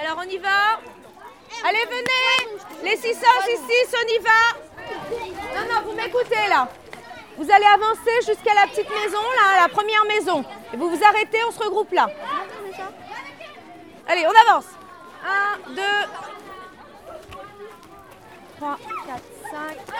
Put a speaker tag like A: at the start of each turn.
A: Alors on y va. Allez, venez. Les 600, 6, 6, on y va. Non, non, vous m'écoutez là. Vous allez avancer jusqu'à la petite maison, là, la première maison. Et vous vous arrêtez, on se regroupe là. Allez, on avance. 1, 2, 3, 4, 5,